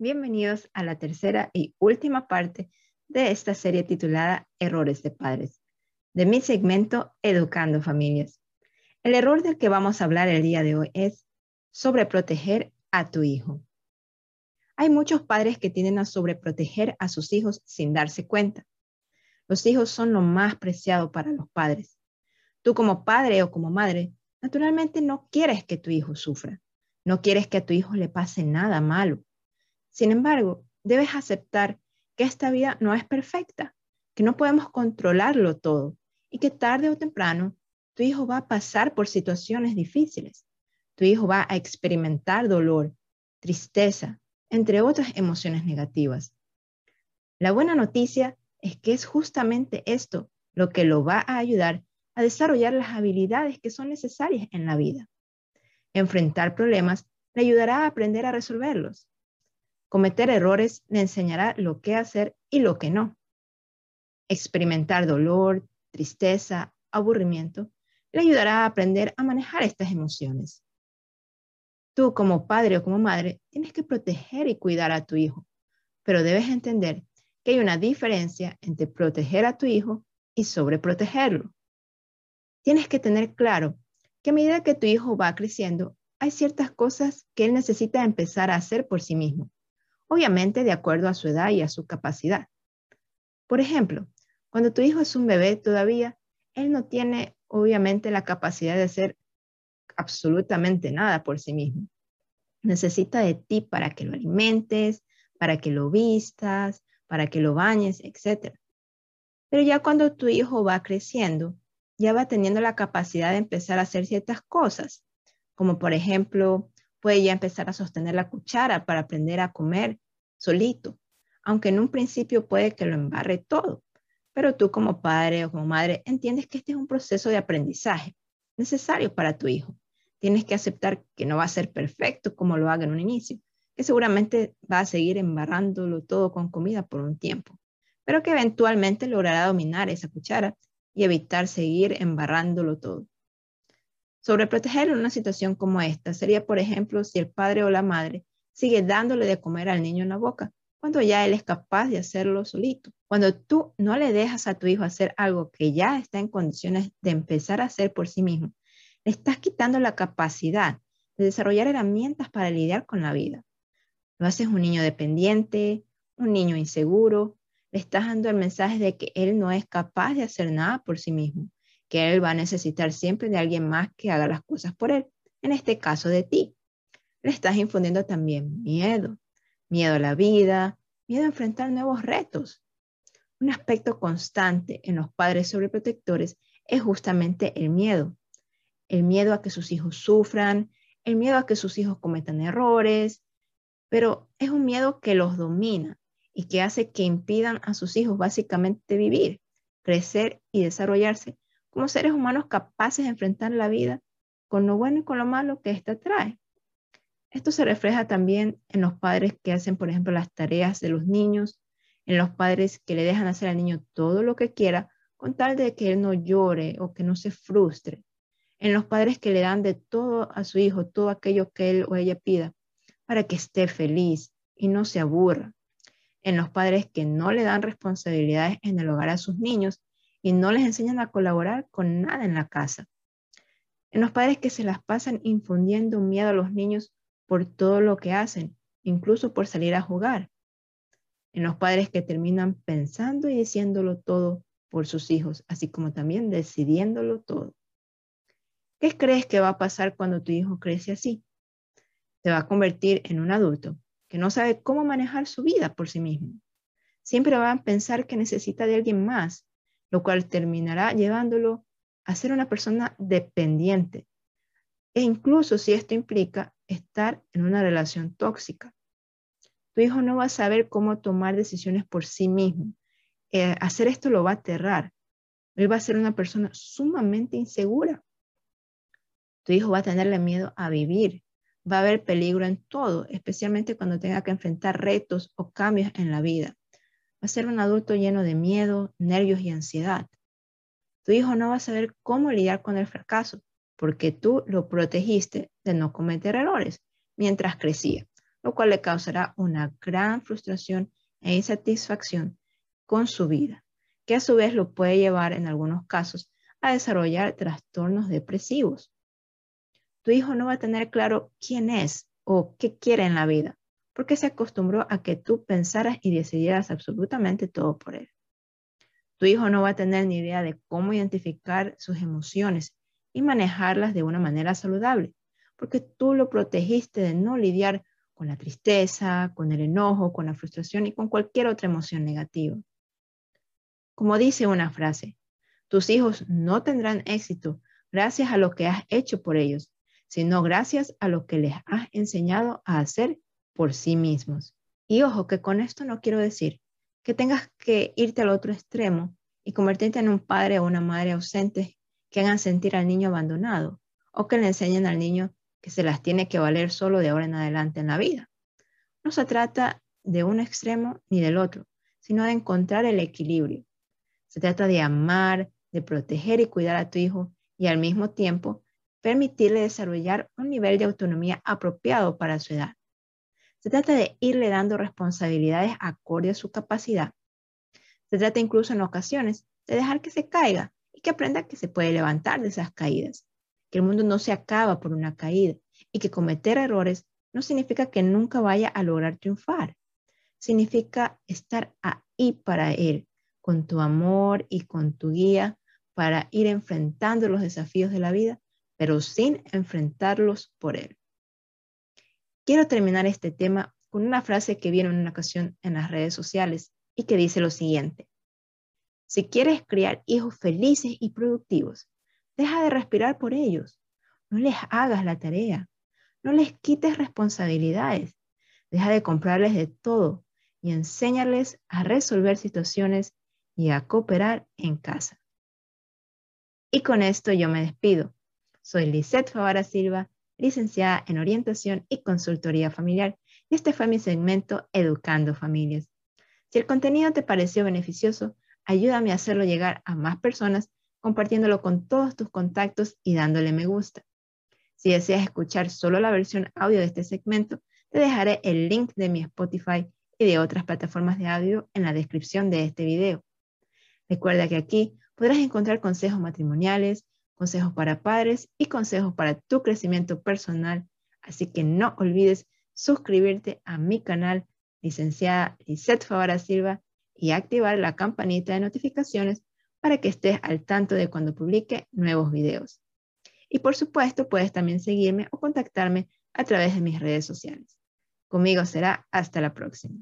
bienvenidos a la tercera y última parte de esta serie titulada Errores de Padres, de mi segmento Educando Familias. El error del que vamos a hablar el día de hoy es sobreproteger a tu hijo. Hay muchos padres que tienden a sobreproteger a sus hijos sin darse cuenta. Los hijos son lo más preciado para los padres. Tú como padre o como madre, naturalmente no quieres que tu hijo sufra. No quieres que a tu hijo le pase nada malo. Sin embargo, debes aceptar que esta vida no es perfecta, que no podemos controlarlo todo y que tarde o temprano tu hijo va a pasar por situaciones difíciles. Tu hijo va a experimentar dolor, tristeza, entre otras emociones negativas. La buena noticia es que es justamente esto lo que lo va a ayudar a desarrollar las habilidades que son necesarias en la vida. Enfrentar problemas le ayudará a aprender a resolverlos. Cometer errores le enseñará lo que hacer y lo que no. Experimentar dolor, tristeza, aburrimiento le ayudará a aprender a manejar estas emociones. Tú como padre o como madre tienes que proteger y cuidar a tu hijo, pero debes entender que hay una diferencia entre proteger a tu hijo y sobreprotegerlo. Tienes que tener claro que a medida que tu hijo va creciendo, hay ciertas cosas que él necesita empezar a hacer por sí mismo obviamente de acuerdo a su edad y a su capacidad. Por ejemplo, cuando tu hijo es un bebé todavía, él no tiene obviamente la capacidad de hacer absolutamente nada por sí mismo. Necesita de ti para que lo alimentes, para que lo vistas, para que lo bañes, etc. Pero ya cuando tu hijo va creciendo, ya va teniendo la capacidad de empezar a hacer ciertas cosas, como por ejemplo puede ya empezar a sostener la cuchara para aprender a comer solito, aunque en un principio puede que lo embarre todo. Pero tú como padre o como madre entiendes que este es un proceso de aprendizaje necesario para tu hijo. Tienes que aceptar que no va a ser perfecto como lo haga en un inicio, que seguramente va a seguir embarrándolo todo con comida por un tiempo, pero que eventualmente logrará dominar esa cuchara y evitar seguir embarrándolo todo. Sobreproteger en una situación como esta sería, por ejemplo, si el padre o la madre sigue dándole de comer al niño en la boca, cuando ya él es capaz de hacerlo solito. Cuando tú no le dejas a tu hijo hacer algo que ya está en condiciones de empezar a hacer por sí mismo, le estás quitando la capacidad de desarrollar herramientas para lidiar con la vida. Lo haces un niño dependiente, un niño inseguro, le estás dando el mensaje de que él no es capaz de hacer nada por sí mismo que él va a necesitar siempre de alguien más que haga las cosas por él, en este caso de ti. Le estás infundiendo también miedo, miedo a la vida, miedo a enfrentar nuevos retos. Un aspecto constante en los padres sobreprotectores es justamente el miedo. El miedo a que sus hijos sufran, el miedo a que sus hijos cometan errores, pero es un miedo que los domina y que hace que impidan a sus hijos básicamente vivir, crecer y desarrollarse como seres humanos capaces de enfrentar la vida con lo bueno y con lo malo que ésta trae. Esto se refleja también en los padres que hacen, por ejemplo, las tareas de los niños, en los padres que le dejan hacer al niño todo lo que quiera con tal de que él no llore o que no se frustre, en los padres que le dan de todo a su hijo, todo aquello que él o ella pida, para que esté feliz y no se aburra, en los padres que no le dan responsabilidades en el hogar a sus niños y no les enseñan a colaborar con nada en la casa. En los padres que se las pasan infundiendo miedo a los niños por todo lo que hacen, incluso por salir a jugar. En los padres que terminan pensando y diciéndolo todo por sus hijos, así como también decidiéndolo todo. ¿Qué crees que va a pasar cuando tu hijo crece así? Se va a convertir en un adulto que no sabe cómo manejar su vida por sí mismo. Siempre va a pensar que necesita de alguien más lo cual terminará llevándolo a ser una persona dependiente. E incluso si esto implica estar en una relación tóxica. Tu hijo no va a saber cómo tomar decisiones por sí mismo. Eh, hacer esto lo va a aterrar. Él va a ser una persona sumamente insegura. Tu hijo va a tenerle miedo a vivir. Va a haber peligro en todo, especialmente cuando tenga que enfrentar retos o cambios en la vida va a ser un adulto lleno de miedo, nervios y ansiedad. Tu hijo no va a saber cómo lidiar con el fracaso porque tú lo protegiste de no cometer errores mientras crecía, lo cual le causará una gran frustración e insatisfacción con su vida, que a su vez lo puede llevar en algunos casos a desarrollar trastornos depresivos. Tu hijo no va a tener claro quién es o qué quiere en la vida, porque se acostumbró a que tú pensaras y decidieras absolutamente todo por él. Tu hijo no va a tener ni idea de cómo identificar sus emociones y manejarlas de una manera saludable, porque tú lo protegiste de no lidiar con la tristeza, con el enojo, con la frustración y con cualquier otra emoción negativa. Como dice una frase, tus hijos no tendrán éxito gracias a lo que has hecho por ellos, sino gracias a lo que les has enseñado a hacer por sí mismos. Y ojo que con esto no quiero decir que tengas que irte al otro extremo y convertirte en un padre o una madre ausente que hagan sentir al niño abandonado o que le enseñen al niño que se las tiene que valer solo de ahora en adelante en la vida. No se trata de un extremo ni del otro, sino de encontrar el equilibrio. Se trata de amar, de proteger y cuidar a tu hijo y al mismo tiempo permitirle desarrollar un nivel de autonomía apropiado para su edad. Se trata de irle dando responsabilidades acorde a su capacidad. Se trata incluso en ocasiones de dejar que se caiga y que aprenda que se puede levantar de esas caídas, que el mundo no se acaba por una caída y que cometer errores no significa que nunca vaya a lograr triunfar. Significa estar ahí para él, con tu amor y con tu guía para ir enfrentando los desafíos de la vida, pero sin enfrentarlos por él. Quiero terminar este tema con una frase que vieron en una ocasión en las redes sociales y que dice lo siguiente. Si quieres criar hijos felices y productivos, deja de respirar por ellos. No les hagas la tarea. No les quites responsabilidades. Deja de comprarles de todo y enséñales a resolver situaciones y a cooperar en casa. Y con esto yo me despido. Soy Lisette Favara Silva, licenciada en Orientación y Consultoría Familiar, y este fue mi segmento Educando Familias. Si el contenido te pareció beneficioso, Ayúdame a hacerlo llegar a más personas compartiéndolo con todos tus contactos y dándole me gusta. Si deseas escuchar solo la versión audio de este segmento, te dejaré el link de mi Spotify y de otras plataformas de audio en la descripción de este video. Recuerda que aquí podrás encontrar consejos matrimoniales, consejos para padres y consejos para tu crecimiento personal, así que no olvides suscribirte a mi canal, licenciada Lisette Favara Silva, y activar la campanita de notificaciones para que estés al tanto de cuando publique nuevos videos. Y por supuesto, puedes también seguirme o contactarme a través de mis redes sociales. Conmigo será hasta la próxima.